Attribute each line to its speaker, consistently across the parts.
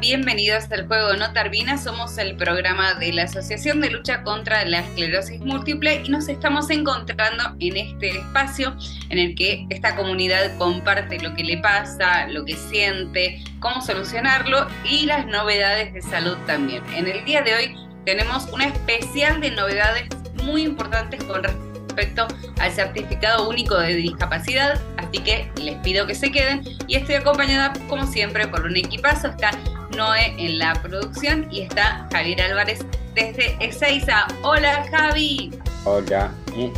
Speaker 1: Bienvenidos al Juego No Termina. Somos el programa de la Asociación de Lucha contra la Esclerosis Múltiple y nos estamos encontrando en este espacio en el que esta comunidad comparte lo que le pasa, lo que siente, cómo solucionarlo y las novedades de salud también. En el día de hoy tenemos una especial de novedades muy importantes con respecto al certificado único de discapacidad, así que les pido que se queden y estoy acompañada como siempre por un equipazo, está Noé en la producción y está Javier Álvarez desde Ezeiza. Hola Javi.
Speaker 2: Hola, ¿eh?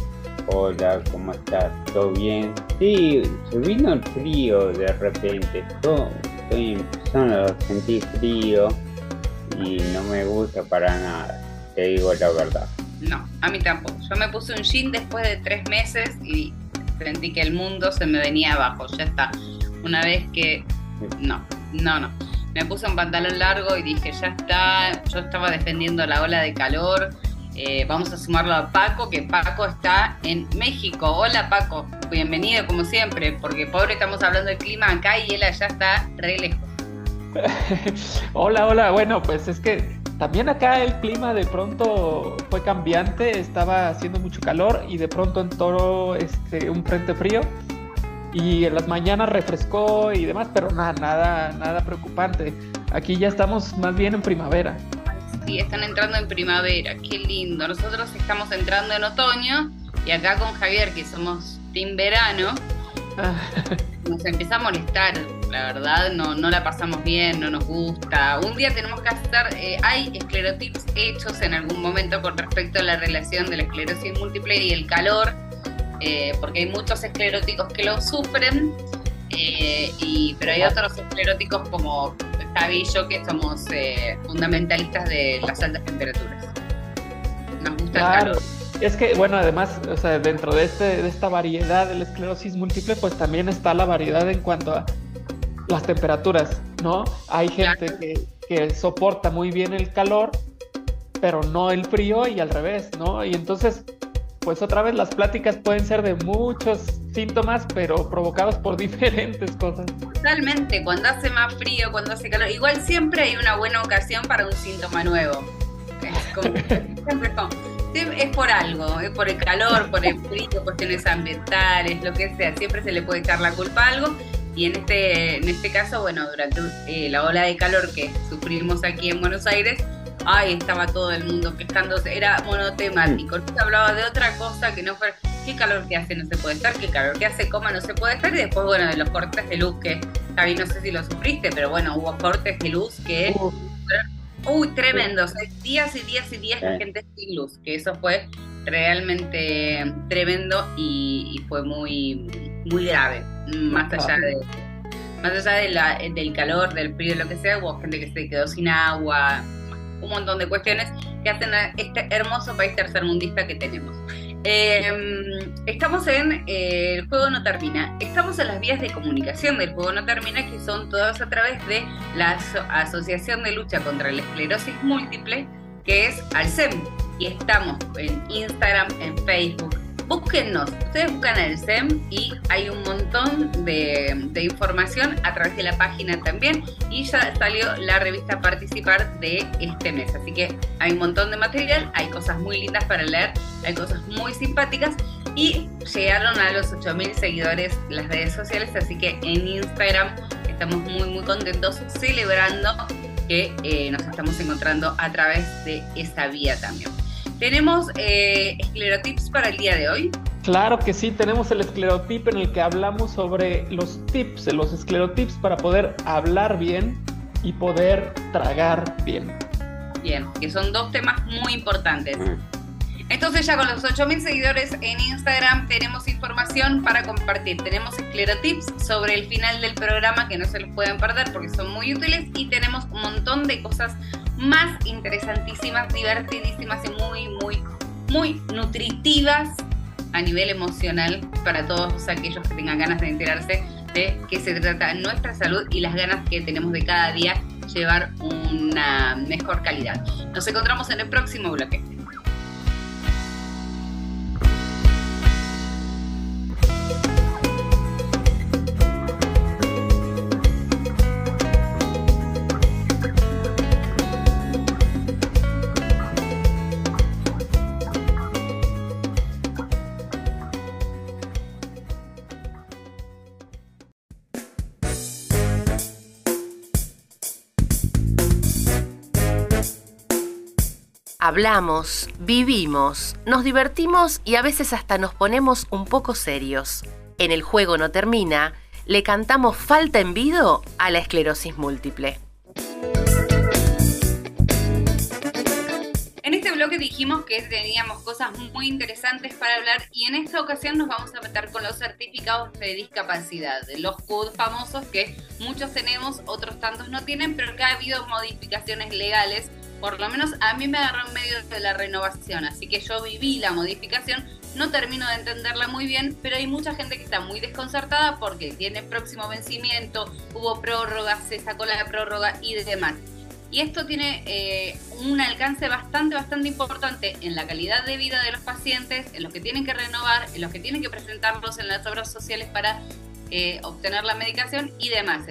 Speaker 2: Hola, ¿cómo estás? ¿Todo bien? Sí, se vino el frío de repente. Yo estoy empezando a sentir frío y no me gusta para nada. Te digo la verdad.
Speaker 1: No, a mí tampoco. Yo me puse un jean después de tres meses y sentí que el mundo se me venía abajo. Ya está. Una vez que... No, no, no. Me puse un pantalón largo y dije, ya está. Yo estaba defendiendo la ola de calor. Eh, vamos a sumarlo a Paco, que Paco está en México. Hola Paco, bienvenido como siempre, porque pobre estamos hablando del clima acá y él allá está re lejos.
Speaker 3: hola, hola. Bueno, pues es que también acá el clima de pronto fue cambiante, estaba haciendo mucho calor y de pronto entró este, un frente frío y en las mañanas refrescó y demás, pero nada, nada, nada preocupante. Aquí ya estamos más bien en primavera.
Speaker 1: Sí, están entrando en primavera, qué lindo. Nosotros estamos entrando en otoño y acá con Javier, que somos team verano, nos empieza a molestar, la verdad, no, no la pasamos bien, no nos gusta. Un día tenemos que hacer, eh, hay esclerotips hechos en algún momento con respecto a la relación de la esclerosis múltiple y el calor, eh, porque hay muchos escleróticos que lo sufren, eh, y, pero hay otros escleróticos como Javi y yo que somos fundamentalistas de las altas temperaturas. Nos gusta el
Speaker 3: Claro.
Speaker 1: calor.
Speaker 3: Es que, bueno, además, o sea, dentro de, este, de esta variedad de la esclerosis múltiple, pues también está la variedad en cuanto a las temperaturas, ¿no? Hay gente que, que soporta muy bien el calor, pero no el frío y al revés, ¿no? Y entonces, pues otra vez las pláticas pueden ser de muchos síntomas, pero provocados por diferentes cosas.
Speaker 1: Totalmente, cuando hace más frío, cuando hace calor, igual siempre hay una buena ocasión para un síntoma nuevo. Es, como- siempre es como- es por algo, es por el calor, por el frío, cuestiones ambientales, lo que sea, siempre se le puede echar la culpa a algo. Y en este, en este caso, bueno, durante eh, la ola de calor que sufrimos aquí en Buenos Aires, ay, estaba todo el mundo quejándose, era monotemático, no se hablaba de otra cosa que no fuera, qué calor que hace no se puede estar, qué calor que hace coma no se puede estar, y después, bueno, de los cortes de luz que, Javi, no sé si lo sufriste, pero bueno, hubo cortes de luz que, uy, tremendos, eh, días y días y días
Speaker 2: Sí.
Speaker 1: gente sin luz, que eso fue realmente tremendo y, y fue muy, muy grave, más allá de... Más allá de la- del calor, del frío, lo que sea, hubo gente que se quedó sin agua, un montón de cuestiones que hacen a este hermoso país tercermundista que tenemos. Eh, estamos en eh, El Juego No Termina. Estamos en las vías de comunicación del Juego No Termina, que son todas a través de la Aso- Asociación de Lucha contra la Esclerosis Múltiple, que es Alcem. Y estamos en Instagram, en Facebook. Búsquennos, ustedes buscan el SEM y hay un montón de, información a través de la página también y ya salió la revista Participar de este mes. Así que hay un montón de material, hay cosas muy lindas para leer, hay cosas muy simpáticas y llegaron a los 8.000 seguidores las redes sociales, así que en Instagram estamos muy muy contentos celebrando que eh, nos estamos encontrando a través de esa vía también. Tenemos eh, esclerotips para el día de hoy.
Speaker 3: Claro que sí, tenemos el esclerotip en el que hablamos sobre los tips, los esclerotips para poder hablar bien y poder tragar bien.
Speaker 1: Bien, que son dos temas muy importantes. Entonces ya con los 8.000 seguidores en Instagram tenemos información para compartir. Tenemos esclerotips sobre el final del programa que no se los pueden perder porque son muy útiles y tenemos un montón de cosas más interesantísimas, divertidísimas y muy, muy, muy nutritivas a nivel emocional para todos aquellos que tengan ganas de enterarse de qué se trata nuestra salud y las ganas que tenemos de cada día llevar una mejor calidad. Nos encontramos en el próximo bloque.
Speaker 4: Hablamos, vivimos, nos divertimos y a veces hasta nos ponemos un poco serios. En el juego no termina, le cantamos falta en vido a la esclerosis múltiple.
Speaker 1: En este bloque dijimos que teníamos cosas muy interesantes para hablar y en esta ocasión nos vamos a meter con los certificados de discapacidad, los CUD famosos que muchos tenemos, otros tantos no tienen, pero que ha habido modificaciones legales por lo menos a mí me agarró en medio de la renovación, así que yo viví la modificación, no termino de entenderla muy bien, pero hay mucha gente que está muy desconcertada porque tiene próximo vencimiento, hubo prórroga, se sacó la prórroga y demás. Y esto tiene eh, un alcance bastante, bastante importante en la calidad de vida de los pacientes, en los que tienen que renovar, en los que tienen que presentarlos en las obras sociales para eh, obtener la medicación y demás.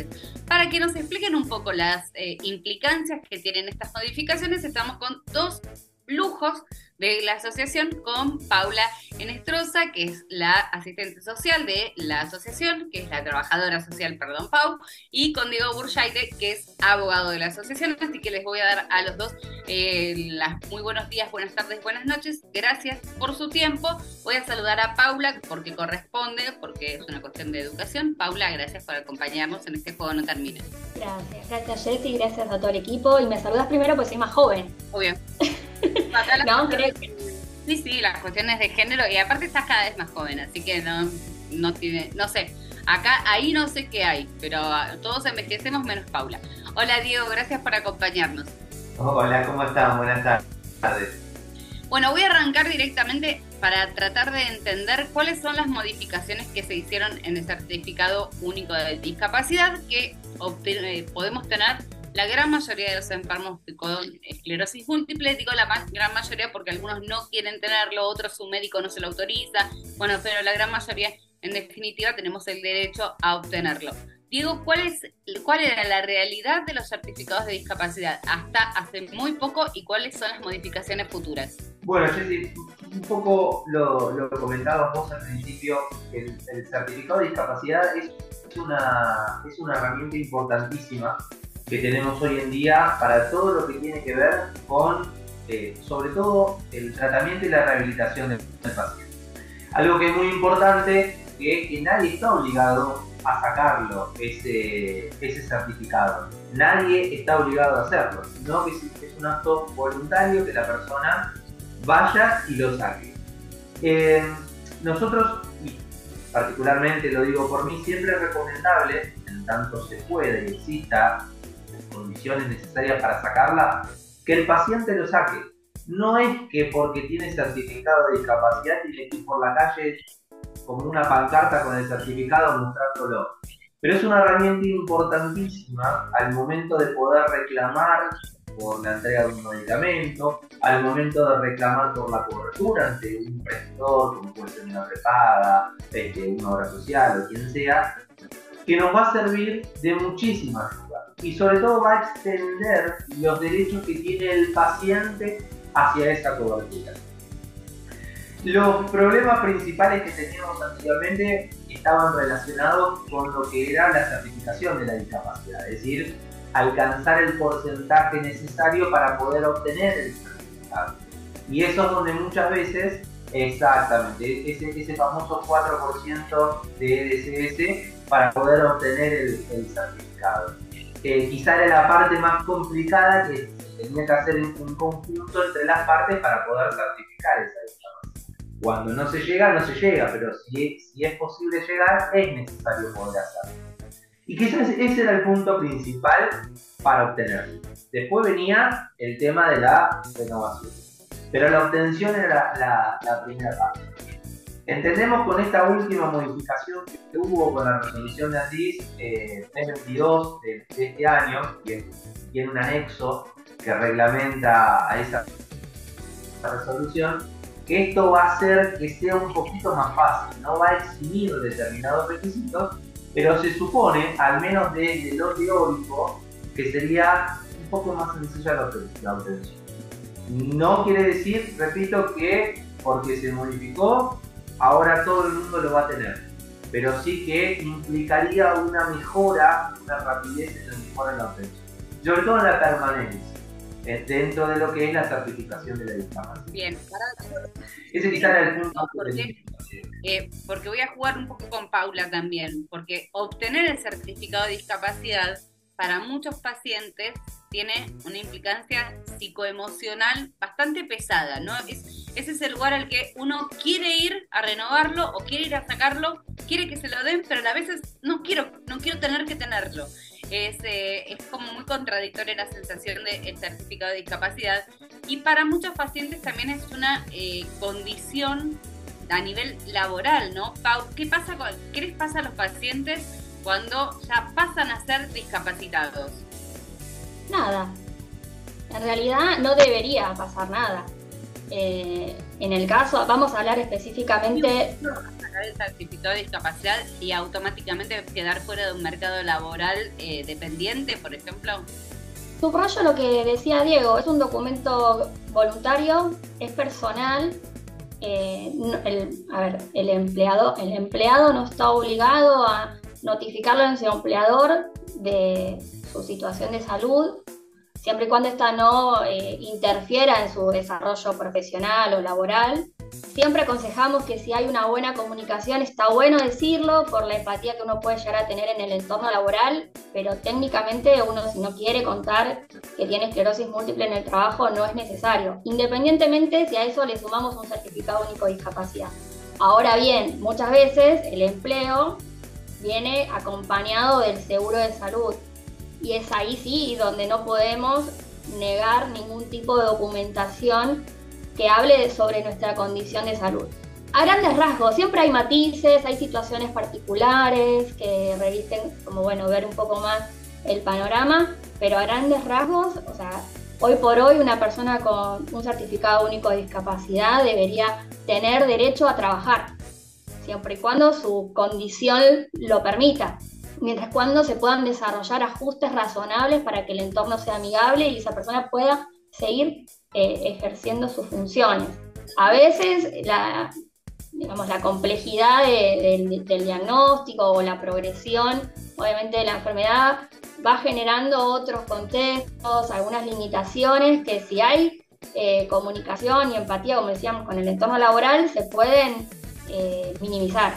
Speaker 1: Para que nos expliquen un poco las eh, implicancias que tienen estas modificaciones, estamos con dos lujos de la asociación con Paula Enestrosa, que es la asistente social de la asociación, que es la trabajadora social, perdón, Pau, y con Diego Burjaite, que es abogado de la asociación. Así que les voy a dar a los dos eh, las muy buenos días, buenas tardes, buenas noches. Gracias por su tiempo. Voy a saludar a Paula porque corresponde, porque es una cuestión de educación. Paula, gracias por acompañarnos en este juego No Termina.
Speaker 5: Gracias, gracias Jessy, gracias a todo el equipo. Y me saludas primero porque soy más joven.
Speaker 1: Obvio.
Speaker 5: no, creo que...
Speaker 1: Sí, sí, las cuestiones de género, y aparte estás cada vez más joven, así que no, no tiene, no sé, acá, ahí no sé qué hay, pero todos envejecemos menos Paula. Hola Diego, gracias por acompañarnos.
Speaker 6: Hola, ¿cómo están? Buenas tardes.
Speaker 1: Bueno, voy a arrancar directamente para tratar de entender cuáles son las modificaciones que se hicieron en el certificado único de discapacidad que eh, podemos tener la gran mayoría de los enfermos con esclerosis múltiple, digo la gran mayoría porque algunos no quieren tenerlo, otros su médico no se lo autoriza, bueno, pero la gran mayoría, en definitiva, tenemos el derecho a obtenerlo. Diego, ¿cuál, es, ¿cuál era la realidad de los certificados de discapacidad hasta hace muy poco y cuáles son las modificaciones futuras?
Speaker 6: Bueno, Jessy, un poco lo, lo comentabas vos al principio, el, el certificado de discapacidad es una, es una herramienta importantísima que tenemos hoy en día para todo lo que tiene que ver con, eh, sobre todo, el tratamiento y la rehabilitación del, paciente. Algo que es muy importante es que nadie está obligado a sacarlo, ese, ese certificado. Nadie está obligado a hacerlo, sino que es un acto voluntario que la persona vaya y lo saque. Eh, nosotros, particularmente lo digo por mí, siempre es recomendable, en tanto se puede y exista condiciones necesarias para sacarla, que el paciente lo saque. No es que porque tiene certificado de discapacidad tiene que ir por la calle como una pancarta con el certificado mostrándolo. Pero es una herramienta importantísima al momento de poder reclamar por la entrega de un medicamento, al momento de reclamar por la cobertura ante un prestador, como puede ser una prepaga, este, una obra social o quien sea, que nos va a servir de muchísima ayuda y sobre todo va a extender los derechos que tiene el paciente hacia esa cobertura. Los problemas principales que teníamos anteriormente estaban relacionados con lo que era la certificación de la discapacidad, es decir, alcanzar el porcentaje necesario para poder obtener el certificado. Y eso es donde muchas veces Exactamente, ese, ese famoso 4% de EDCS para poder obtener el, el certificado. Eh, quizá era la parte más complicada que tenía que hacer un conjunto entre las partes para poder certificar esa discapacidad. Cuando no se llega, no se llega, pero si, si es posible llegar, es necesario poder hacerlo. Y quizás ese era el punto principal para obtenerlo. Después venía el tema de la renovación. Pero la obtención era la, la, primera parte. Entendemos con esta última modificación que hubo con la resolución de ANDIS eh, 22 de, de, este año, que tiene un anexo que reglamenta a esa resolución, que esto va a hacer que sea un poquito más fácil, no va a eximir determinados requisitos, pero se supone, al menos desde lo teórico, que sería un poco más sencilla la obtención. No quiere decir, repito, que porque se modificó, ahora todo el mundo lo va a tener. Pero sí que implicaría una mejora, una rapidez en la mejora en la obtención. Sobre todo en la permanencia, eh, dentro de lo que es la certificación de la discapacidad.
Speaker 1: Bien,
Speaker 6: para... ese quizá era el punto.
Speaker 1: porque, eh, porque voy a jugar un poco con Paula también, porque obtener el certificado de discapacidad para muchos pacientes tiene una implicancia psicoemocional bastante pesada, ¿no? Es, ese es el lugar al que uno quiere ir a renovarlo o quiere ir a sacarlo, quiere que se lo den, pero a veces no quiero, no quiero tener que tenerlo. Es, eh, es como muy contradictoria la sensación del certificado de discapacidad y para muchos pacientes también es una eh, condición a nivel laboral, ¿no? Pau, ¿qué, pasa con, ¿qué les pasa a los pacientes cuando ya pasan a ser discapacitados?
Speaker 5: Nada. En realidad no debería pasar nada. Eh, en el caso, vamos a hablar específicamente...
Speaker 1: certificado de discapacidad y automáticamente quedar fuera de un mercado laboral eh, dependiente, por ejemplo?
Speaker 5: Subrayo lo que decía Diego, es un documento voluntario, es personal. Eh, el, a ver, el empleado, el empleado no está obligado a notificarle a su empleador de su situación de salud, siempre y cuando esta no eh, interfiera en su desarrollo profesional o laboral. Siempre aconsejamos que si hay una buena comunicación está bueno decirlo por la empatía que uno puede llegar a tener en el entorno laboral, pero técnicamente uno si no quiere contar que tiene esclerosis múltiple en el trabajo no es necesario, independientemente si a eso le sumamos un certificado único de discapacidad. Ahora bien, muchas veces el empleo viene acompañado del seguro de salud. Y es ahí sí donde no podemos negar ningún tipo de documentación que hable sobre nuestra condición de salud. A grandes rasgos, siempre hay matices, hay situaciones particulares que revisten, como bueno, ver un poco más el panorama, pero a grandes rasgos, o sea, hoy por hoy una persona con un certificado único de discapacidad debería tener derecho a trabajar siempre y cuando su condición lo permita, mientras cuando se puedan desarrollar ajustes razonables para que el entorno sea amigable y esa persona pueda seguir eh, ejerciendo sus funciones. A veces la, digamos, la complejidad del diagnóstico o la progresión, obviamente, de la enfermedad va generando otros contextos, algunas limitaciones que si hay eh, comunicación y empatía, como decíamos, con el entorno laboral, se pueden eh, minimizar.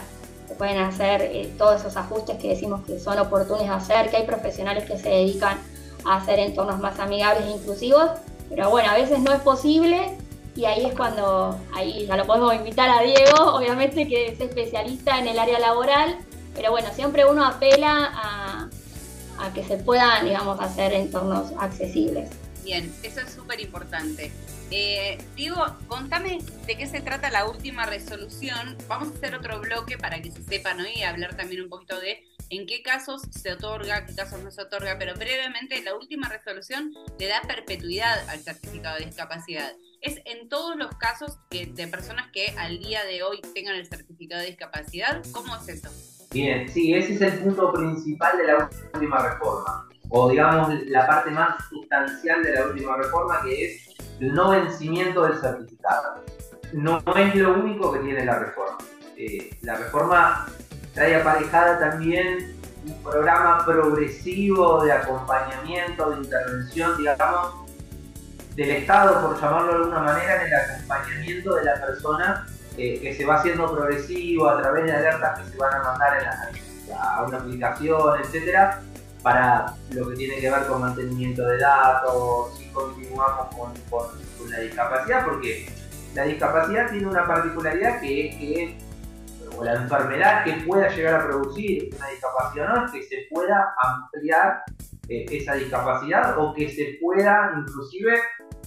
Speaker 5: Se pueden hacer eh, todos esos ajustes que decimos que son oportunos hacer, que hay profesionales que se dedican a hacer entornos más amigables e inclusivos, pero bueno, a veces no es posible y ahí es cuando, ahí ya lo podemos invitar a Diego, obviamente que es especialista en el área laboral, pero bueno, siempre uno apela a, a que se puedan, digamos, hacer entornos accesibles.
Speaker 1: Bien, eso es súper importante. Eh, digo, contame de qué se trata la última resolución. Vamos a hacer otro bloque para que se sepan y hablar también un poquito de en qué casos se otorga, qué casos no se otorga, pero brevemente la última resolución le da perpetuidad al certificado de discapacidad. Es en todos los casos de personas que al día de hoy tengan el certificado de discapacidad. ¿Cómo es eso?
Speaker 6: Bien, sí, ese es el punto principal de la última reforma, o digamos la parte más sustancial de la última reforma, que es no vencimiento del certificado. No, es lo único que tiene la reforma. Eh, la reforma trae aparejada también un programa progresivo de acompañamiento, de intervención, digamos, del Estado, por llamarlo de alguna manera, en el acompañamiento de la persona eh, que se va haciendo progresivo a través de alertas que se van a mandar en la- a una aplicación, etcétera, para lo que tiene que ver con mantenimiento de datos, continuamos con, con- la discapacidad, porque la discapacidad tiene una particularidad que es que, o la enfermedad que pueda llegar a producir una discapacidad no es que se pueda ampliar eh, esa discapacidad o que se pueda inclusive,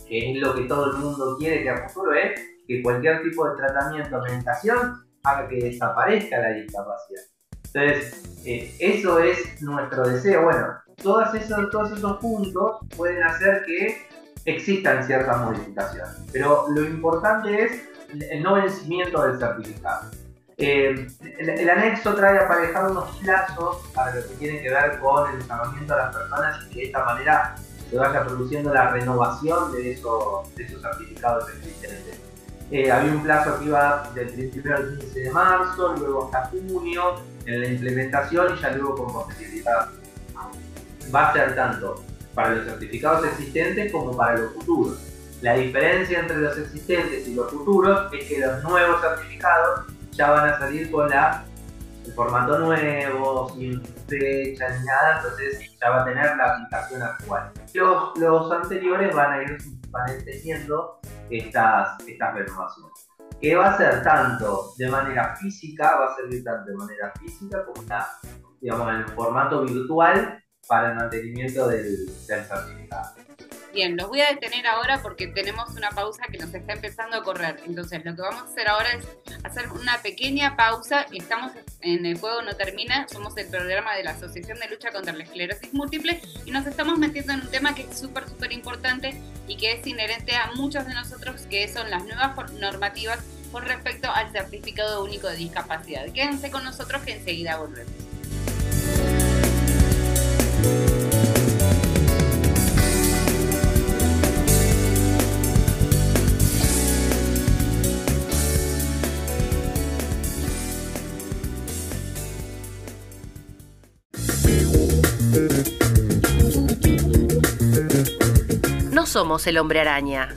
Speaker 6: que es lo que todo el mundo quiere que a futuro es, que cualquier tipo de tratamiento o medicación haga que desaparezca la discapacidad. Entonces, eh, eso es nuestro deseo. Bueno, todos esos, todos esos puntos pueden hacer que existan ciertas modificaciones. Pero lo importante es el no vencimiento del certificado. Eh, el, anexo trae aparejado unos plazos para lo que tiene que ver con el llamamiento a las personas y que de esta manera se vaya produciendo la renovación de esos, de esos certificados existentes. Eh, había un plazo que iba del 1 al 15 de marzo, luego hasta junio en la implementación y ya luego con posterioridad. Va a ser tanto para los certificados existentes como para los futuros. La diferencia entre los existentes y los futuros es que los nuevos certificados ya van a salir con la, el formato nuevo, sin fecha ni nada, entonces ya va a tener la aplicación actual. Los, los anteriores van a ir, van teniendo estas, estas renovaciones. Que va a ser tanto de manera física, va a servir tanto de manera física como la, digamos, en el formato virtual para el mantenimiento del, del certificado.
Speaker 1: Bien, los voy a detener ahora porque tenemos una pausa que nos está empezando a correr. Entonces, lo que vamos a hacer ahora es hacer una pequeña pausa. Estamos en El Juego No Termina, somos el programa de la Asociación de Lucha contra la Esclerosis Múltiple y nos estamos metiendo en un tema que es súper, súper importante y que es inherente a muchos de nosotros, que son las nuevas normativas con respecto al certificado único de discapacidad. Quédense con nosotros que enseguida volvemos.
Speaker 4: No somos el hombre araña,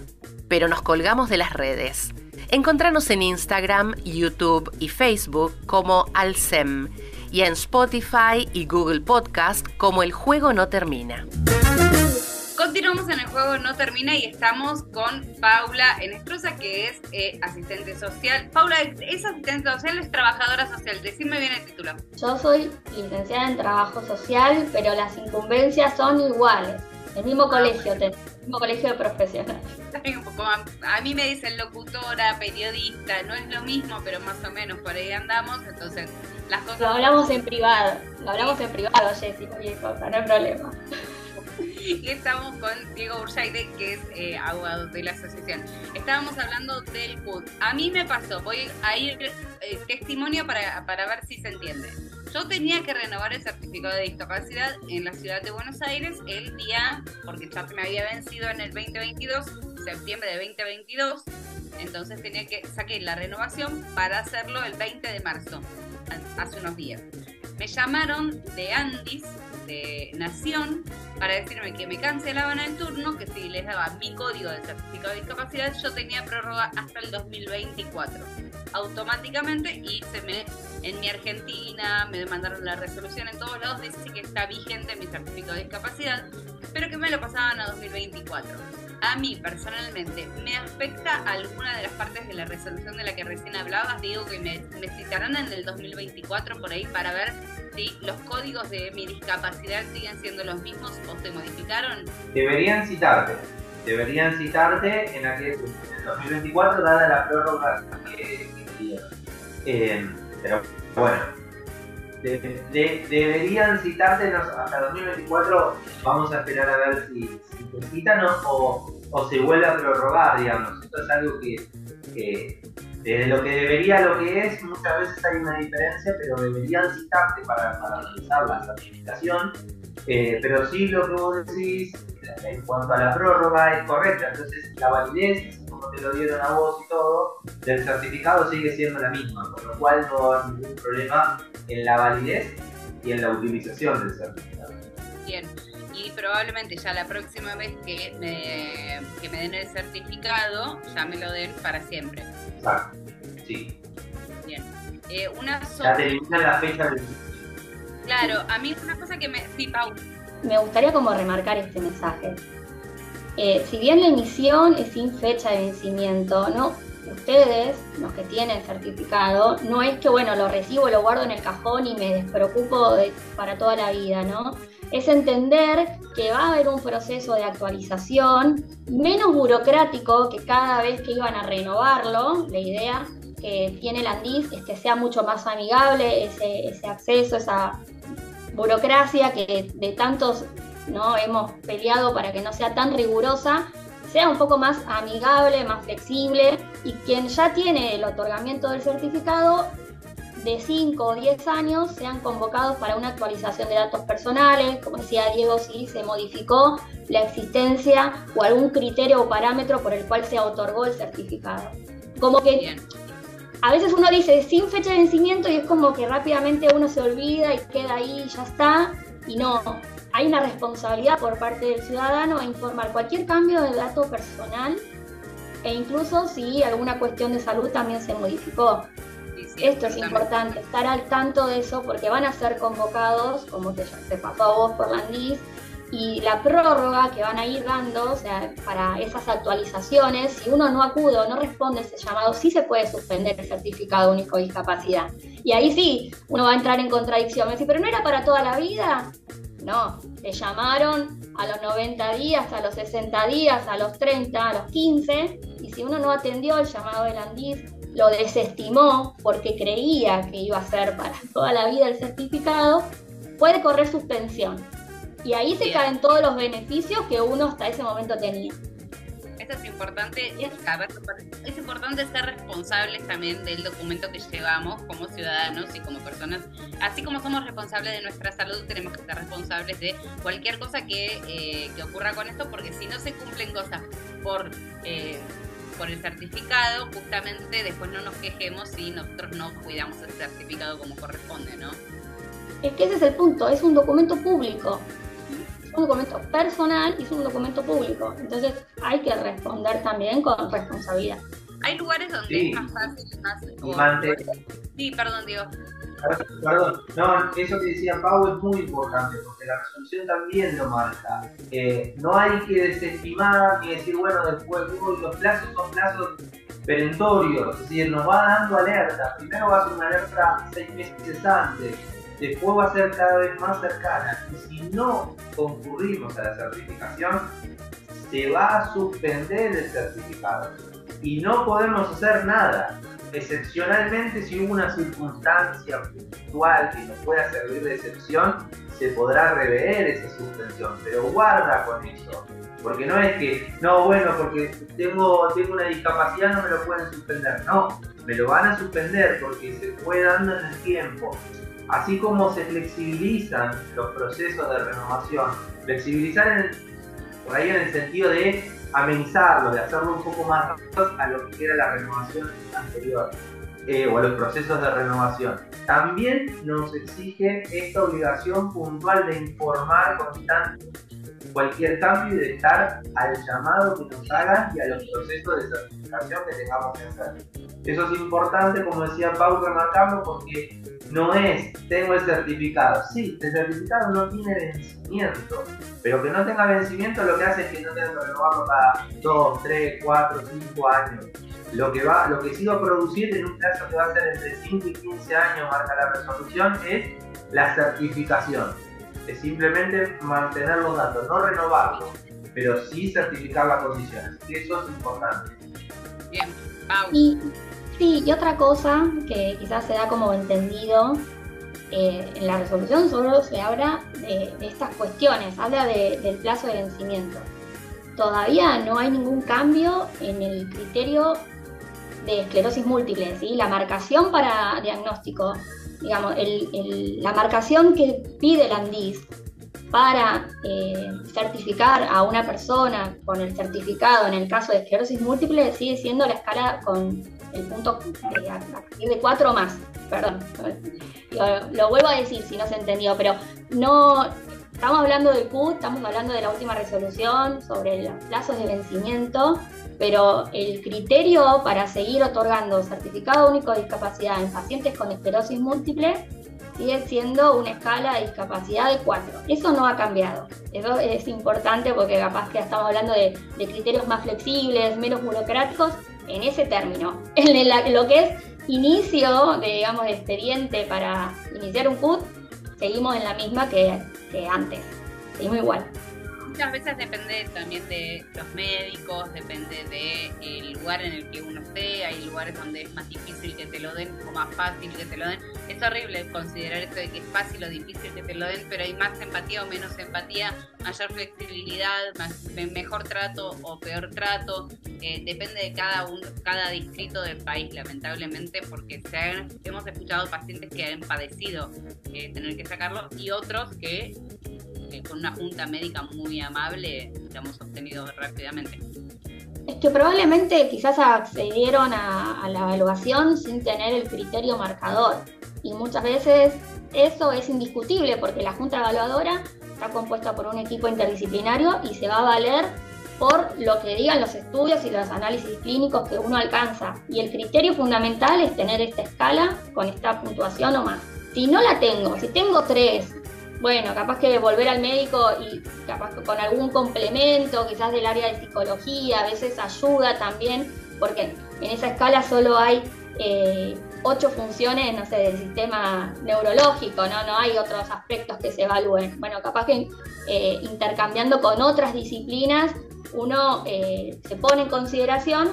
Speaker 4: pero nos colgamos de las redes. Encontranos en Instagram, YouTube y Facebook como Alcem y en Spotify y Google Podcast como El Juego No Termina.
Speaker 1: Continuamos en el juego No Termina y estamos con Paula Enestrosa, que es eh, asistente social. Paula, ¿es asistente social o es trabajadora social? Decime bien el título.
Speaker 5: Yo soy licenciada en trabajo social, pero las incumbencias son iguales. El mismo colegio, tenemos, el mismo colegio de profesionales.
Speaker 1: A mí me dicen locutora, periodista, no es lo mismo, pero más o menos por ahí andamos, entonces las cosas...
Speaker 5: Lo hablamos en privado, lo hablamos en privado, Jessy, cualquier cosa, no hay problema.
Speaker 1: Y estamos con Diego Ursaide, que es eh, abogado de la asociación. Estábamos hablando del CUT. A mí me pasó, voy a ir eh, testimonio para, para ver si se entiende. Yo tenía que renovar el certificado de discapacidad en la ciudad de Buenos Aires el día, porque ya me había vencido en el 2022, septiembre de 2022, entonces tenía que saqué la renovación para hacerlo el 20 de marzo, hace unos días. Me llamaron de Andis, de Nación, para decirme que me cancelaban el turno, que si les daba mi código de certificado de discapacidad, yo tenía prórroga hasta el 2024. Automáticamente y se me, en mi Argentina me mandaron la resolución en todos lados, dice que está vigente mi certificado de discapacidad, pero que me lo pasaban a 2024. A mí personalmente, ¿me afecta alguna de las partes de la resolución de la que recién hablabas? Digo que me, me citarán en el 2024 por ahí para ver si los códigos de mi discapacidad siguen siendo los mismos o se modificaron.
Speaker 6: Deberían citarte, deberían citarte en aquel el 2024 dada la prórroga que. Eh, pero bueno, de- de- deberían citarte hasta 2024. Vamos a esperar a ver si, si te citan o, o, se vuelve a prorrogar, digamos. Esto es algo que desde lo que debería lo que es, muchas veces hay una diferencia, pero deberían citarte para, para realizar la certificación. Eh, pero sí lo que vos decís en cuanto a la prórroga es correcta, entonces la validez, como te lo dieron a vos y todo, del certificado sigue siendo la misma, con lo cual no haber ningún problema en la validez y en la utilización del certificado.
Speaker 1: Bien. Y probablemente ya la próxima vez que me, que me den el certificado, ya me lo den para siempre.
Speaker 6: Exacto. Sí.
Speaker 1: Bien. Eh, una
Speaker 6: Ya te eliminan la fecha del
Speaker 1: Claro, a mí una cosa que me... Sí, Pau.
Speaker 5: me gustaría como remarcar este mensaje. Eh, si bien la emisión es sin fecha de vencimiento, ¿no? Ustedes, los que tienen certificado, no es que, bueno, lo recibo, lo guardo en el cajón y me despreocupo de- para toda la vida, ¿no? Es entender que va a haber un proceso de actualización menos burocrático que cada vez que iban a renovarlo. La idea que tiene el ANDIS es que sea mucho más amigable ese, ese acceso, esa burocracia que de tantos no hemos peleado para que no sea tan rigurosa, sea un poco más amigable, más flexible y quien ya tiene el otorgamiento del certificado de 5 o 10 años sean convocados para una actualización de datos personales, como decía Diego, si se modificó la existencia o algún criterio o parámetro por el cual se otorgó el certificado. Como que a veces uno dice sin fecha de vencimiento y es como que rápidamente uno se olvida y queda ahí y ya está. Y no, hay una responsabilidad por parte del ciudadano a informar cualquier cambio de dato personal e incluso si alguna cuestión de salud también se modificó.
Speaker 1: Sí, sí,
Speaker 5: Esto es importante, estar al tanto de eso porque van a ser convocados, como te, te pasó a vos por la ANDIS, y la prórroga que van a ir dando, o sea, para esas actualizaciones, si uno no acude o no responde a ese llamado, sí se puede suspender el certificado único de discapacidad. Y ahí sí, uno va a entrar en contradicción. Me dice, pero no era para toda la vida. No, te llamaron a los 90 días, a los 60 días, a los 30, a los 15, y si uno no atendió el llamado del ANDIS, lo desestimó porque creía que iba a ser para toda la vida el certificado, puede correr suspensión. Y ahí se
Speaker 1: Bien.
Speaker 5: caen todos los beneficios que uno hasta ese momento tenía.
Speaker 1: Es importante, es importante ser responsables también del documento que llevamos como ciudadanos y como personas. Así como somos responsables de nuestra salud, tenemos que ser responsables de cualquier cosa que, eh, que ocurra con esto, porque si no se cumplen cosas por, eh, por el certificado, justamente después no nos quejemos si nosotros no cuidamos el certificado como corresponde, ¿no?
Speaker 5: Es que ese es el punto, es un documento público. Un documento personal y es un documento público. Entonces hay que responder también con responsabilidad.
Speaker 1: Hay lugares donde
Speaker 6: Sí.
Speaker 1: es más fácil, más... Sí, perdón, Diego.
Speaker 6: Perdón, no, eso que decía Pau es muy importante porque la resolución también lo marca. Eh, no hay que desestimar ni decir, bueno, después uy, los plazos son plazos perentorios, es decir, nos va dando alerta. Primero va a ser una alerta seis meses antes, después va a ser cada vez más cercana. Y si no concurrimos a la certificación, se va a suspender el certificado. Y no podemos hacer nada excepcionalmente si hubo una circunstancia puntual que nos pueda servir de excepción, se podrá rever esa suspensión, pero guarda con eso, porque no es que, no, bueno, porque tengo, tengo una discapacidad no me lo pueden suspender, no, me lo van a suspender porque se fue dando en el tiempo. Así como se flexibilizan los procesos de renovación, flexibilizar por ahí en el sentido de amenizarlo, de hacerlo un poco más rápido a lo que era la renovación anterior eh, o a los procesos de renovación. También nos exige esta obligación puntual de informar constante cualquier cambio y de estar al llamado que nos hagan y a los procesos de certificación que tengamos que hacer. Eso es importante, como decía Pau, remarcarlo porque no es, tengo el certificado. Sí, el certificado no tiene vencimiento, pero que no tenga vencimiento lo que hace es que no tenga que renovarlo cada 2, 3, 4, 5 años. Lo que, va, lo que sí va a producir en un plazo que va a ser entre 5 y 15 años, marca la resolución, es la certificación. Es simplemente mantener los datos, no renovarlos, pero sí certificar las condiciones. Y eso es importante.
Speaker 1: Bien, Pau.
Speaker 5: Y sí, y otra cosa que quizás se da como entendido, eh, en la resolución solo se habla de, de estas cuestiones, habla de- del plazo de vencimiento. Todavía no hay ningún cambio en el criterio de esclerosis múltiple, ¿sí? La marcación para diagnóstico, digamos, el- el- la marcación que pide el ANDIS para eh, certificar a una persona con el certificado en el caso de esclerosis múltiple sigue siendo la escala con el punto de, a partir de 4 más. Perdón, lo, lo vuelvo a decir si no se entendió, pero no estamos hablando del CUT, estamos hablando de la última resolución sobre los plazos de vencimiento pero el criterio para seguir otorgando certificado único de discapacidad en pacientes con esclerosis múltiple sigue siendo una escala de discapacidad de 4. Eso no ha cambiado. Eso es importante porque capaz que estamos hablando de, criterios más flexibles, menos burocráticos, en ese término. En lo que es inicio, de, digamos, de expediente para iniciar un CUT, seguimos en la misma que antes. Seguimos igual.
Speaker 1: Muchas veces depende también de los médicos, depende del lugar en el que uno esté, hay lugares donde es más difícil que te lo den o más fácil que te lo den. Es horrible considerar esto de que es fácil o difícil que te lo den, pero hay más empatía o menos empatía, mayor flexibilidad, más- me- mejor trato o peor trato. Eh, depende de cada uno, cada distrito del país, lamentablemente, porque se han- hemos escuchado pacientes que han padecido eh, tener que sacarlo y otros que con una junta médica muy amable lo hemos obtenido rápidamente.
Speaker 5: Es que probablemente quizás accedieron a, a la evaluación sin tener el criterio marcador. Y muchas veces eso es indiscutible porque la junta evaluadora está compuesta por un equipo interdisciplinario y se va a valer por lo que digan los estudios y los análisis clínicos que uno alcanza. Y el criterio fundamental es tener esta escala con esta puntuación o más. Si no la tengo, si tengo tres, bueno, capaz que volver al médico y capaz con algún complemento, quizás del área de psicología, a veces ayuda también, porque en esa escala solo hay eh, ocho funciones, no sé, del sistema neurológico, ¿no? No hay otros aspectos que se evalúen. Bueno, capaz que eh, intercambiando con otras disciplinas, uno eh, se pone en consideración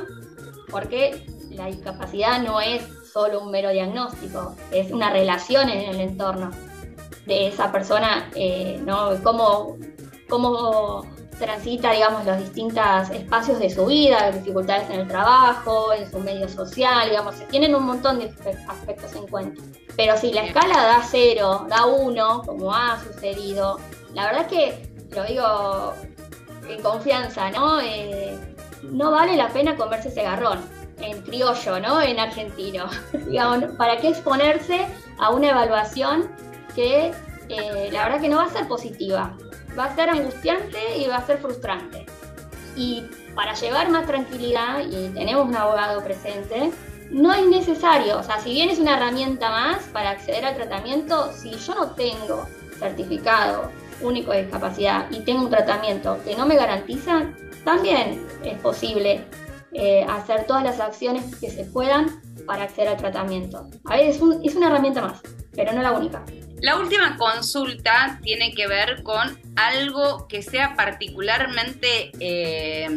Speaker 5: porque la discapacidad no es solo un mero diagnóstico, es una relación en el entorno de esa persona, eh, ¿no? Cómo, cómo transita, digamos, los distintos espacios de su vida, dificultades en el trabajo, en su medio social, digamos, se tienen un montón de aspe- aspectos en cuenta. Pero si la escala da cero, da uno, como ha sucedido, la verdad es que, lo digo en confianza, ¿no? Eh, no vale la pena comerse ese garrón en criollo, ¿no? En argentino. Digamos, ¿para qué exponerse a una evaluación que eh, la verdad que no va a ser positiva? Va a ser angustiante y va a ser frustrante. Y para llevar más tranquilidad, y tenemos un abogado presente, no es necesario, o sea, si bien es una herramienta más para acceder al tratamiento, si yo no tengo certificado único de discapacidad y tengo un tratamiento que no me garantiza, también es posible eh, hacer todas las acciones que se puedan para acceder al tratamiento. A ver, es, un- es una herramienta más, pero no la única.
Speaker 1: La última consulta tiene que ver con algo que sea particularmente eh,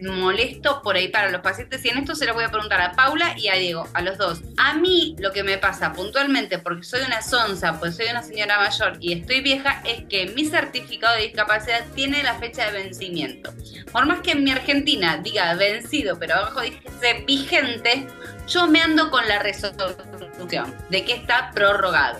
Speaker 1: molesto por ahí para los pacientes. Y en esto se lo voy a preguntar a Paula y a Diego, a los dos. A mí lo que me pasa puntualmente, porque soy una sonza, pues soy una señora mayor y estoy vieja, es que mi certificado de discapacidad tiene la fecha de vencimiento. Por más que en mi Argentina diga vencido, pero abajo dice vigente, yo me ando con la resolución de que está prorrogado.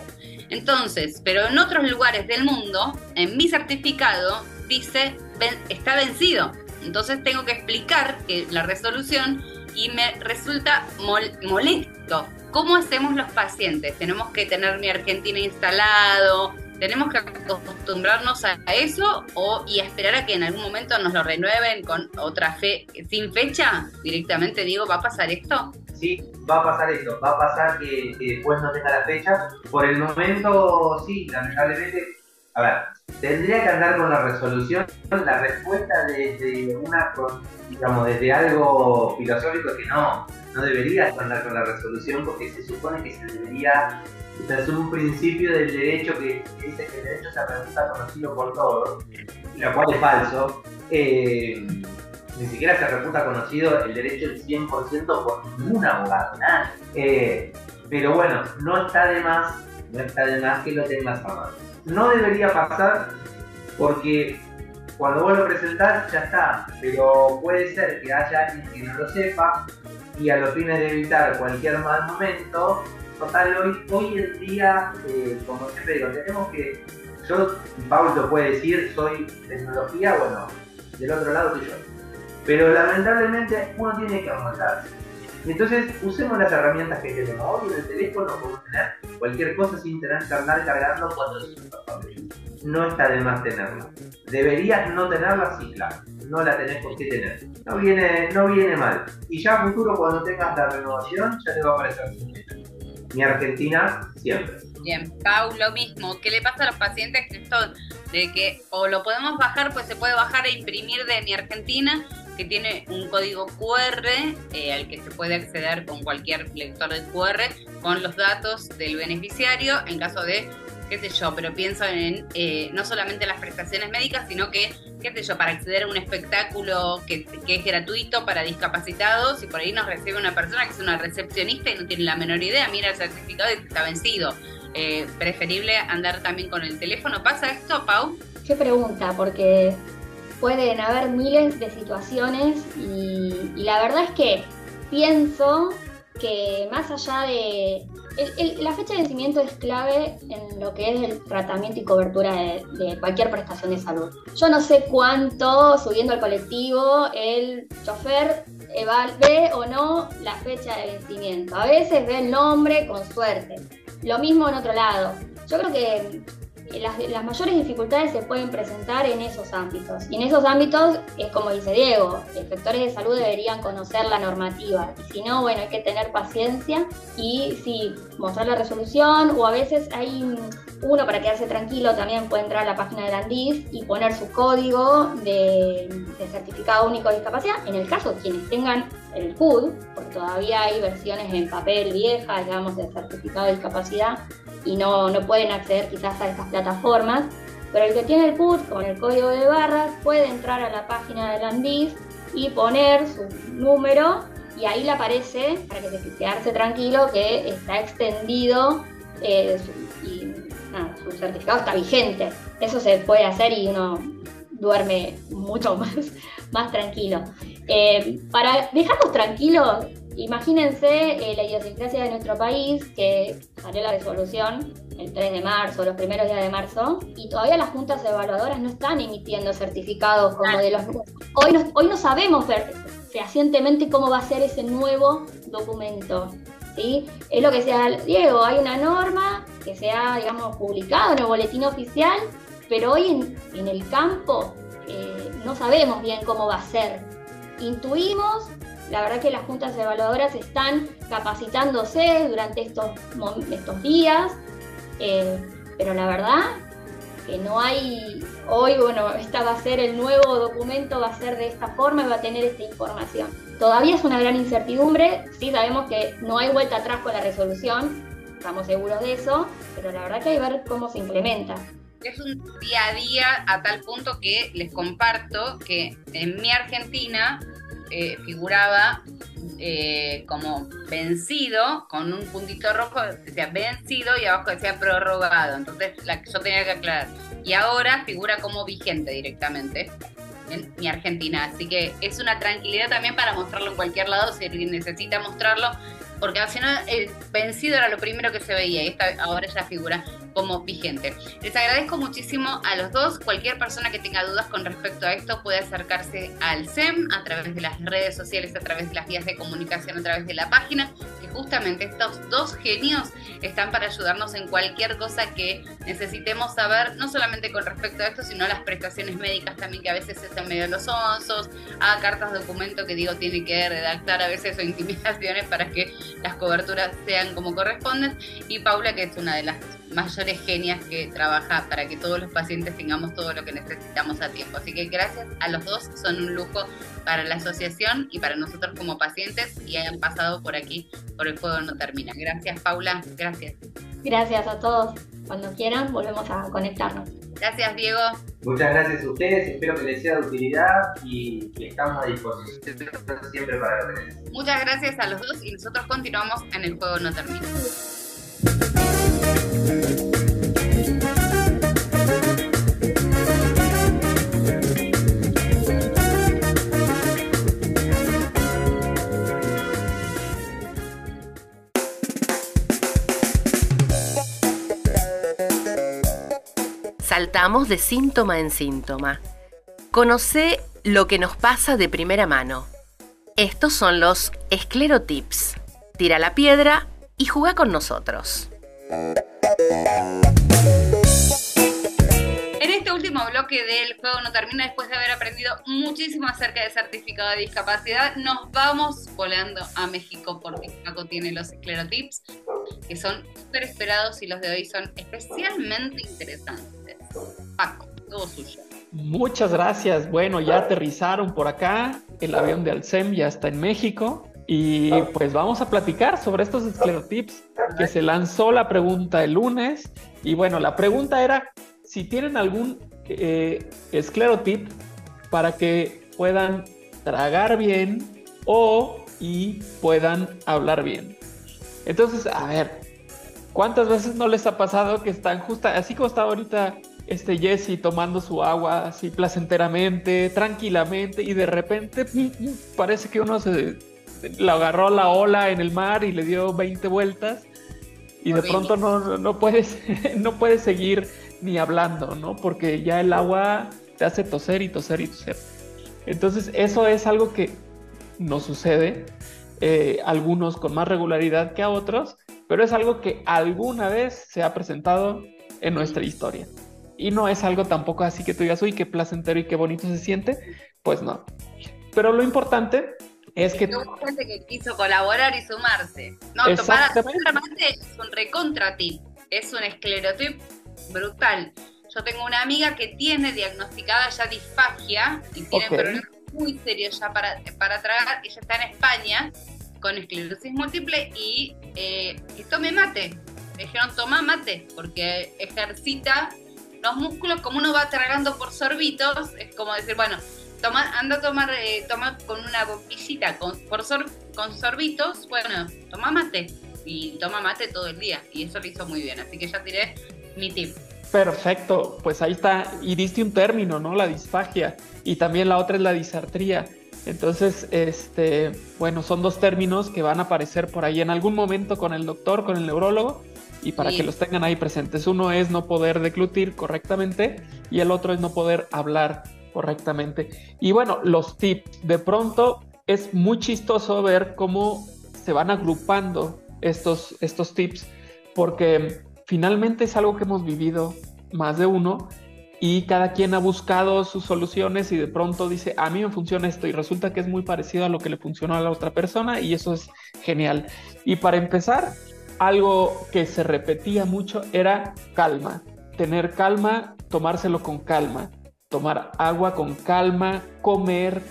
Speaker 1: Entonces, pero en otros lugares del mundo, en mi certificado dice "Ven- está vencido. Entonces tengo que explicar que la resolución y me resulta mol- molesto. ¿Cómo hacemos los pacientes? ¿Tenemos que tener mi Argentina instalado? ¿Tenemos que acostumbrarnos a eso o y esperar a que en algún momento nos lo renueven con otra fe sin fecha? Directamente digo, ¿va a pasar esto?
Speaker 6: Sí, va a pasar esto, va a pasar que, que después no tenga la fecha. Por el momento, sí, lamentablemente, a ver, tendría que andar con la resolución. La respuesta desde una, con- digamos, desde algo filosófico que no, no debería andar con la resolución porque se supone que se debería, es un principio del derecho que dice que el derecho se pregunta conocido por todos, lo cual es falso. Eh, ni siquiera se reputa conocido el derecho del 100% por ningún abogado, nadie. Eh, pero bueno, no está de más, no está de más que lo tengas a mano. No debería pasar porque cuando vos lo presentás ya está, pero puede ser que haya alguien que no lo sepa y a los fines de evitar cualquier mal momento, total, hoy, hoy en día, eh, como siempre digo, tenemos que, yo, Pablo lo puede decir, soy tecnología, bueno, del otro lado soy yo. Pero lamentablemente uno tiene que amoldarse. Entonces usemos las herramientas que tenemos. Hoy en el teléfono podemos tener cualquier cosa sin tener que andar cargando 400 papeles. No está de más tenerla. ¿Deberías no tenerla? Sí, claro. no la tenés por qué tener. No viene, no viene mal. Y ya a futuro cuando tengas la renovación ya te va a aparecer. Mi Argentina siempre.
Speaker 1: Bien, Pau, lo mismo. ¿Qué le pasa a los pacientes que esto de que o lo podemos bajar, pues se puede bajar e imprimir de mi Argentina, que tiene un código QR eh, al que se puede acceder con cualquier lector de QR con los datos del beneficiario en caso de qué sé yo, pero pienso en eh, no solamente las prestaciones médicas, sino que, qué sé yo, para acceder a un espectáculo que, que, es gratuito para discapacitados y por ahí nos recibe una persona que es una recepcionista y no tiene la menor idea, mira el certificado y está vencido. Eh, preferible andar también con el teléfono. ¿Pasa esto, Pau?
Speaker 5: Qué pregunta, porque pueden haber miles de situaciones y, la verdad es que pienso que más allá de... la fecha de vencimiento es clave en lo que es el tratamiento y cobertura de, de cualquier prestación de salud. Yo no sé cuánto, subiendo al colectivo, el chofer ve o no la fecha de vencimiento. A veces ve el nombre con suerte. Lo mismo en otro lado. Yo creo que las, las mayores dificultades se pueden presentar en esos ámbitos. Y en esos ámbitos es como dice Diego, los de salud deberían conocer la normativa. Y si no, bueno, hay que tener paciencia y sí, mostrar la resolución o a veces hay uno para quedarse tranquilo también puede entrar a la página del ANDIS y poner su código de, de certificado único de discapacidad. En el caso de quienes tengan el CUD, porque todavía hay versiones en papel viejas, digamos, de certificado de discapacidad y no, no pueden acceder quizás a estas plataformas. Pero el que tiene el CUT con el código de barras puede entrar a la página del ANDIS y poner su número y ahí le aparece, para que se quedarse tranquilo, que está extendido eh, su- y su certificado está vigente. Eso se puede hacer y uno duerme mucho más, más tranquilo. Eh, para dejarnos tranquilos, imagínense eh, la idiosincrasia de nuestro país, que salió la resolución el 3 de marzo, los primeros días de marzo, y todavía las juntas evaluadoras no están emitiendo certificados como de los... Hoy no, hoy no sabemos fehacientemente cómo va a ser ese nuevo documento. ¿sí? Es lo que decía Diego, hay una norma que se ha, digamos, publicado en el boletín oficial, pero hoy en, en el campo eh, no sabemos bien cómo va a ser. Intuimos, la verdad que las juntas evaluadoras están capacitándose durante estos, estos días, eh, pero la verdad que no hay, hoy, bueno, esta va a ser el nuevo documento, va a ser de esta forma y va a tener esta información. Todavía es una gran incertidumbre, sí sabemos que no hay vuelta atrás con la resolución, estamos seguros de eso, pero la verdad que hay que ver cómo se implementa.
Speaker 1: Es un día a día a tal punto que les comparto que en mi Argentina eh, figuraba eh, como vencido, con un puntito rojo, decía vencido y abajo decía prorrogado. Entonces la yo tenía que aclarar. Y ahora figura como vigente directamente en mi Argentina. Así que es una tranquilidad también para mostrarlo en cualquier lado si necesita mostrarlo. Porque al final el vencido era lo primero que se veía y esta, ahora ya figura como vigente. Les agradezco muchísimo a los dos. Cualquier persona que tenga dudas con respecto a esto puede acercarse al SEM a través de las redes sociales, a través de las vías de comunicación, a través de la página, que justamente estos dos genios están para ayudarnos en cualquier cosa que necesitemos saber, no solamente con respecto a esto, sino a las prestaciones médicas también, que a veces están medio los osos, a cartas de documento que digo tiene que redactar a veces o intimidaciones para que las coberturas sean como corresponden. Y Paula, que es una de las mayores genias que trabaja para que todos los pacientes tengamos todo lo que necesitamos a tiempo. Así que gracias a los dos, son un lujo para la asociación y para nosotros como pacientes y hayan pasado por aquí, por el juego no termina. Gracias Paula, gracias.
Speaker 5: Gracias a todos. Cuando quieran, volvemos a conectarnos.
Speaker 1: Gracias Diego.
Speaker 6: Muchas gracias a ustedes, espero que les sea de utilidad y, y estamos a disposición siempre para.
Speaker 1: Muchas gracias a los dos y nosotros continuamos en el juego no termina.
Speaker 4: Saltamos de síntoma en síntoma. Conoce lo que nos pasa de primera mano. Estos son los esclerotips. Tira la piedra y juega con nosotros.
Speaker 1: En este último bloque del juego no termina después de haber aprendido muchísimo acerca del certificado de discapacidad. Nos vamos volando a México porque Paco tiene los esclerotips que son súper esperados y los de hoy son especialmente interesantes. Paco, todo suyo.
Speaker 3: Muchas gracias. Bueno, ya aterrizaron por acá. El avión de Alcem ya está en México. Y pues vamos a platicar sobre estos esclerotips que se lanzó la pregunta el lunes. Y bueno, la pregunta era si tienen algún eh, esclerotip para que puedan tragar bien o y puedan hablar bien. Entonces, a ver, ¿cuántas veces no les ha pasado que están justo así como está ahorita este Jesse tomando su agua así placenteramente, tranquilamente y de repente parece que uno se le agarró la ola en el mar y le dio 20 vueltas y de pronto no, no puedes no puedes seguir ni hablando, ¿no? Porque ya el agua te hace toser y toser y toser. Entonces eso es algo que nos sucede, eh, algunos con más regularidad que a otros, pero es algo que alguna vez se ha presentado en nuestra historia. Y no es algo tampoco así que tú digas, uy, qué placentero y qué bonito se siente, pues no. Pero lo importante es que...
Speaker 1: Hubo gente que quiso colaborar y sumarse. No, tomar es un recontratip, es un esclerotip brutal. Yo tengo una amiga que tiene diagnosticada ya disfagia y tiene problemas muy serios ya para, para tragar. Ella está en España con esclerosis múltiple y eh, que tome mate. Me dijeron, toma mate, porque ejercita los músculos, como uno va tragando por sorbitos, es como decir, bueno, toma, anda a tomar, eh, toma con una bombillita con, por con sorbitos, bueno, toma mate. Y toma mate todo el día. Y eso lo hizo muy bien. Así que ya tiré mi tip.
Speaker 3: Perfecto, pues ahí está. Y diste un término, ¿no? La disfagia. Y también la otra es la disartría. Entonces, este, bueno, son dos términos que van a aparecer por ahí en algún momento con el doctor, con el neurólogo, y para que los tengan ahí presentes. Uno es no poder declutir correctamente y el otro es no poder hablar correctamente. Y bueno, los tips. De pronto es muy chistoso ver cómo se van agrupando estos, estos tips, porque finalmente es algo que hemos vivido más de uno y cada quien ha buscado sus soluciones y de pronto dice, a mí me funciona esto y resulta que es muy parecido a lo que le funcionó a la otra persona y eso es genial. Y para empezar, algo que se repetía mucho era calma, tener calma, tomárselo con calma, tomar agua con calma, comer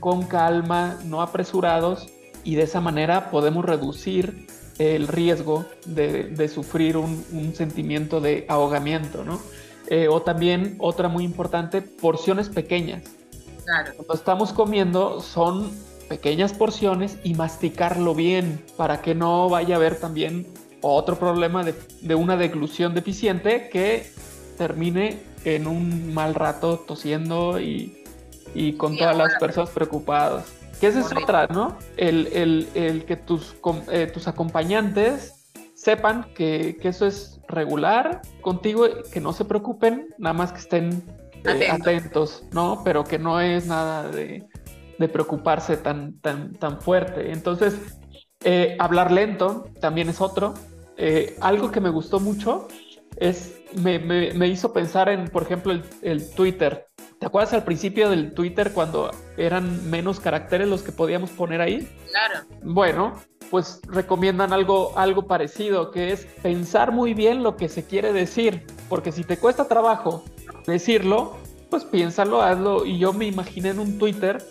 Speaker 3: con calma, no apresurados y de esa manera podemos reducir el riesgo de, sufrir un, sentimiento de ahogamiento, ¿no? Eh, o también, otra muy importante, porciones pequeñas.
Speaker 1: Claro.
Speaker 3: Cuando estamos comiendo son pequeñas porciones y masticarlo bien para que no vaya a haber también otro problema de, una deglución deficiente que termine en un mal rato tosiendo y, con todas las personas preocupadas. Que esa es otra, ¿no? El, que tus, eh, tus acompañantes sepan que, eso es regular contigo, que no se preocupen, nada más que estén eh, atentos. ¿no? Pero que no es nada de, preocuparse tan, tan, tan fuerte. Entonces, eh, hablar lento también es otro. algo que me gustó mucho es, me, me, hizo pensar en, por ejemplo, el, el Twitter. ¿Te acuerdas al principio del Twitter cuando eran menos caracteres los que podíamos poner ahí?
Speaker 1: Claro.
Speaker 3: Bueno, pues recomiendan algo, algo parecido, que es pensar muy bien lo que se quiere decir, porque si te cuesta trabajo decirlo, pues piénsalo, hazlo. Y yo me imaginé en un Twitter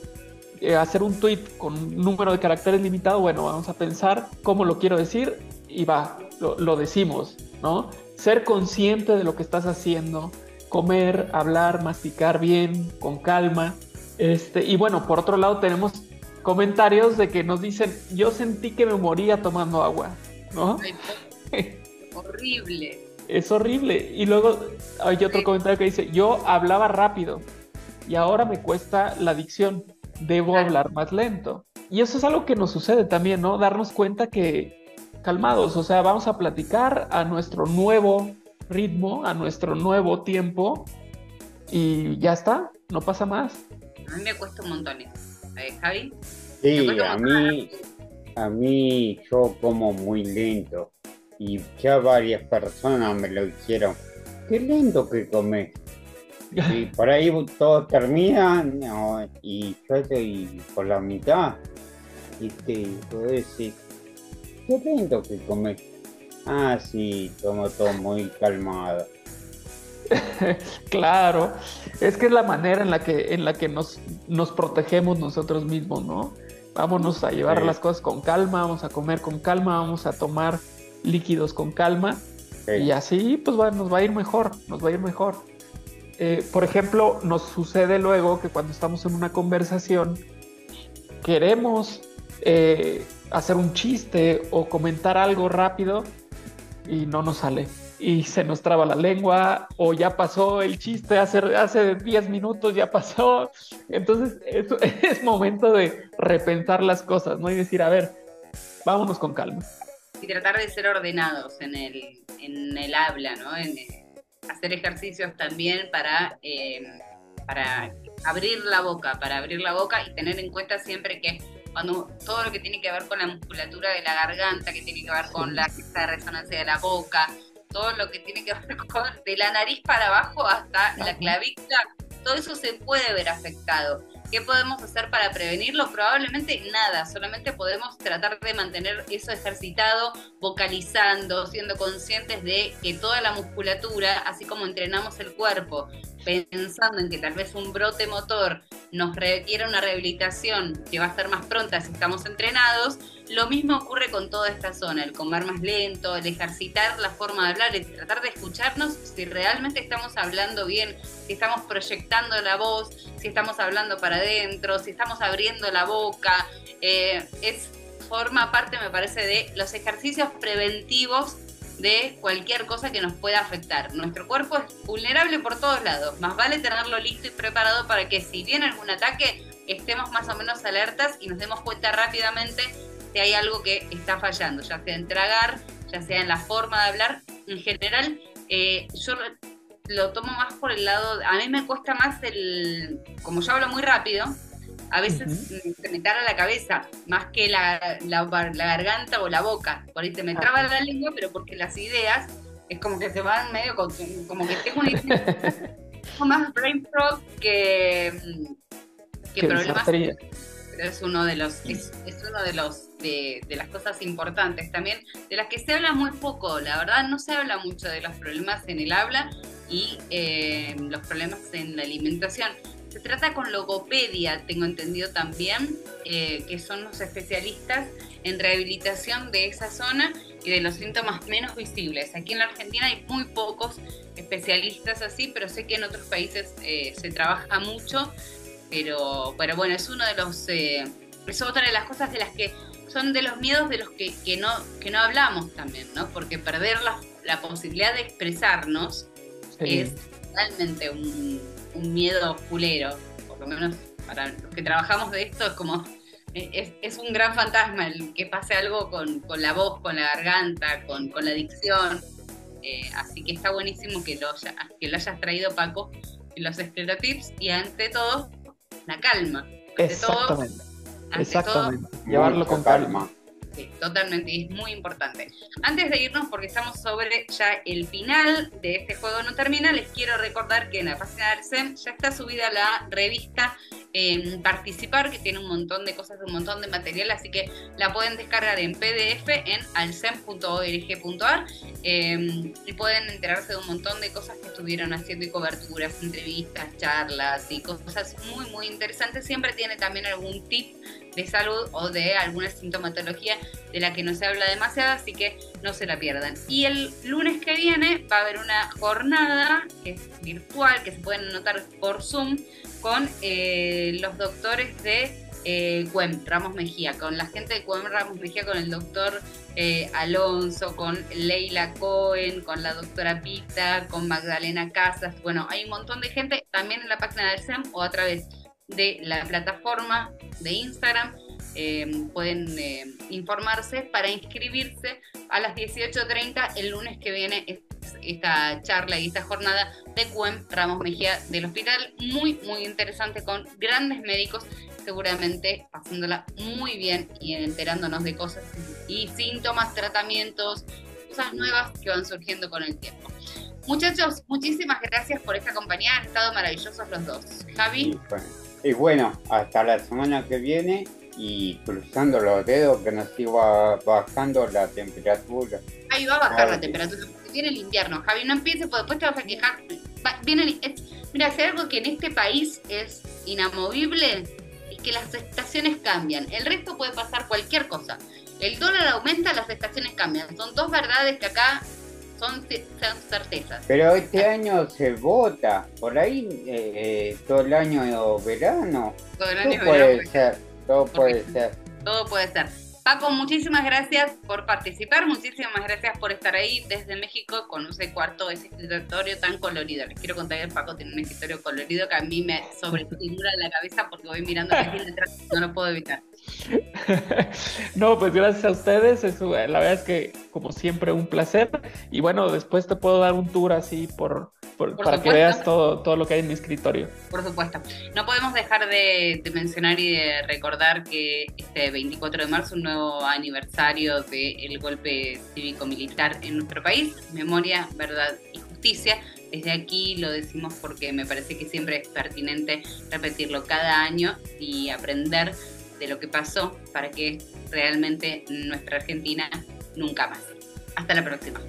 Speaker 3: eh, hacer un tweet con un número de caracteres limitado, bueno, vamos a pensar cómo lo quiero decir y va, lo, lo decimos, ¿no? Ser consciente de lo que estás haciendo, comer, hablar, masticar bien, con calma. Este, y bueno, por otro lado tenemos comentarios de que nos dicen, yo sentí que me moría tomando agua, ¿no?
Speaker 1: horrible.
Speaker 3: Es horrible. Y luego hay otro comentario que dice, yo hablaba rápido y ahora me cuesta la dicción, debo hablar más lento. Y eso es algo que nos sucede también, ¿no? Darnos cuenta que calmados, o sea, vamos a platicar a nuestro nuevo ritmo, a nuestro nuevo tiempo y ya está, no pasa más.
Speaker 1: A mí me cuesta un montón eso. ¿Eh, Javi?
Speaker 2: Sí, a mí, a mí yo como muy lento y ya varias personas me lo dijeron. Qué lento que comes. Y por ahí todo termina no, y yo estoy por la mitad. Y te puedo decir, ¿qué tengo que comer? Ah, sí, tomo todo muy calmado.
Speaker 3: claro, es que es la manera en la que, en la que nos, nos protegemos nosotros mismos, ¿no? Vámonos a llevar
Speaker 2: Sí.
Speaker 3: las cosas con calma, vamos a comer con calma, vamos a tomar líquidos con calma
Speaker 2: Sí.
Speaker 3: y así pues va- nos va a ir mejor, nos va a ir mejor. Eh, por ejemplo, nos sucede luego que cuando estamos en una conversación queremos eh, hacer un chiste o comentar algo rápido y no nos sale. Y se nos traba la lengua o ya pasó el chiste hace, hace 10 minutos, ya pasó. Entonces es, momento de repensar las cosas, ¿no? Y decir, a ver, vámonos con calma.
Speaker 1: y tratar de ser ordenados en el, en el habla, ¿no? Eh, hacer ejercicios también para, eh, para abrir la boca, para abrir la boca y tener en cuenta siempre que cuando todo lo que tiene que ver con la musculatura de la garganta, que tiene que ver con la resonancia de la boca, todo lo que tiene que ver con de la nariz para abajo hasta la clavícula, todo eso se puede ver afectado. ¿Qué podemos hacer para prevenirlo? Probablemente nada, solamente podemos tratar de mantener eso ejercitado, vocalizando, siendo conscientes de que toda la musculatura, así como entrenamos el cuerpo, pensando en que tal vez un brote motor nos requiere una rehabilitación que va a ser más pronta si estamos entrenados, lo mismo ocurre con toda esta zona, el comer más lento, el ejercitar la forma de hablar, el tratar de escucharnos si realmente estamos hablando bien, si estamos proyectando la voz, si estamos hablando para adentro, si estamos abriendo la boca. eh, es forma parte, me parece, de los ejercicios preventivos de cualquier cosa que nos pueda afectar. Nuestro cuerpo es vulnerable por todos lados, más vale tenerlo listo y preparado para que si viene algún ataque estemos más o menos alertas y nos demos cuenta rápidamente si hay algo que está fallando, ya sea en tragar, ya sea en la forma de hablar. En general, eh, yo lo tomo más por el lado, a mí me cuesta más el, como yo hablo muy rápido, a veces se me tara la cabeza más que la, la, la garganta o la boca. Por ahí se me traba la lengua, pero porque las ideas es como que se van medio con, como que tengo una idea. Más brain fog que, que
Speaker 3: Qué
Speaker 1: problemas. pero es uno de los es, es uno de los de, de, las cosas importantes también de las que se habla muy poco. La verdad no se habla mucho de los problemas en el habla y eh, los problemas en la alimentación se trata con logopedia tengo entendido también eh, que son los especialistas en rehabilitación de esa zona y de los síntomas menos visibles aquí en la Argentina hay muy pocos especialistas así pero sé que en otros países eh, se trabaja mucho pero, pero bueno, es uno de los, eh, es otra de las cosas de las que son de los miedos de los que, que no, que no hablamos también, ¿no? Porque perder la, la posibilidad de expresarnos
Speaker 3: Sí.
Speaker 1: es realmente un, un miedo culero, por lo menos para los que trabajamos de esto es como, es, es un gran fantasma el que pase algo con, con la voz, con la garganta, con, con la dicción, eh, así que está buenísimo que lo, haya- que lo hayas traído Paco en los esclerotips y ante todo la calma. Ante todo,
Speaker 3: Exactamente.
Speaker 1: ante
Speaker 3: Exactamente. Llevarlo
Speaker 2: Mucha
Speaker 3: con calma.
Speaker 1: Sí, totalmente, es muy importante. Antes de irnos, porque estamos sobre ya el final de este juego no termina, les quiero recordar que en la página del SEM ya está subida la revista en Participar, que tiene un montón de cosas, un montón de material, así que la pueden descargar en PDF en alsem.org.ar eh, y pueden enterarse de un montón de cosas que estuvieron haciendo y coberturas, entrevistas, charlas y cosas muy, muy interesantes. Siempre tiene también algún tip de salud o de alguna sintomatología de la que no se habla demasiado, así que no se la pierdan. Y el lunes que viene va a haber una jornada que es virtual, que se pueden anotar por Zoom, con eh, los doctores de eh, CUEM, Ramos Mejía, con la gente de CUEM Ramos Mejía, con el doctor eh, Alonso, con Leila Cohen, con la doctora Pita, con Magdalena Casas. Bueno, hay un montón de gente también en la página del SEM o a través de la plataforma de Instagram. eh, pueden eh, informarse para inscribirse a las 18.30 el lunes que viene es esta charla y esta jornada de CUEM Ramos Mejía del hospital. Muy, muy interesante con grandes médicos, seguramente pasándola muy bien y enterándonos de cosas y síntomas, tratamientos, cosas nuevas que van surgiendo con el tiempo. Muchachos, muchísimas gracias por esta compañía. Han estado maravillosos los dos. Javi.
Speaker 2: Y bueno, hasta la semana que viene y cruzando los dedos que nos siga bajando la temperatura.
Speaker 1: Ahí va a bajar la temperatura. porque Viene el invierno. Javi, no empieces porque después te vas a quejar. Va- viene es- mira, si hay algo que en este país es inamovible, es que las estaciones cambian. El resto puede pasar cualquier cosa. El dólar aumenta, las estaciones cambian. Son dos verdades que acá son, son certezas.
Speaker 2: Pero este año se vota, por ahí eh, eh, todo el año verano.
Speaker 1: Todo el
Speaker 2: Todo
Speaker 1: año
Speaker 2: puede
Speaker 1: verano,
Speaker 2: ser, todo puede ser.
Speaker 1: todo puede ser. Paco, muchísimas gracias por participar, muchísimas gracias por estar ahí desde México con ese cuarto, ese escritorio tan colorido. Les quiero contar que Paco tiene un escritorio colorido que a mí me sobreestimula la cabeza porque voy mirando tiene detrás, no lo puedo evitar.
Speaker 3: No, pues gracias a ustedes. es- la verdad es que, como siempre, un placer. Y bueno, después te puedo dar un tour así por, por-
Speaker 1: Por
Speaker 3: para que veas todo, todo lo que hay en mi escritorio.
Speaker 1: Por supuesto. No podemos dejar de, de mencionar y de recordar que este 24 de marzo, un nuevo aniversario del golpe cívico-militar en nuestro país, memoria, verdad y justicia. Desde aquí lo decimos porque me parece que siempre es pertinente repetirlo cada año y aprender de lo que pasó para que realmente nuestra Argentina nunca más. Hasta la próxima.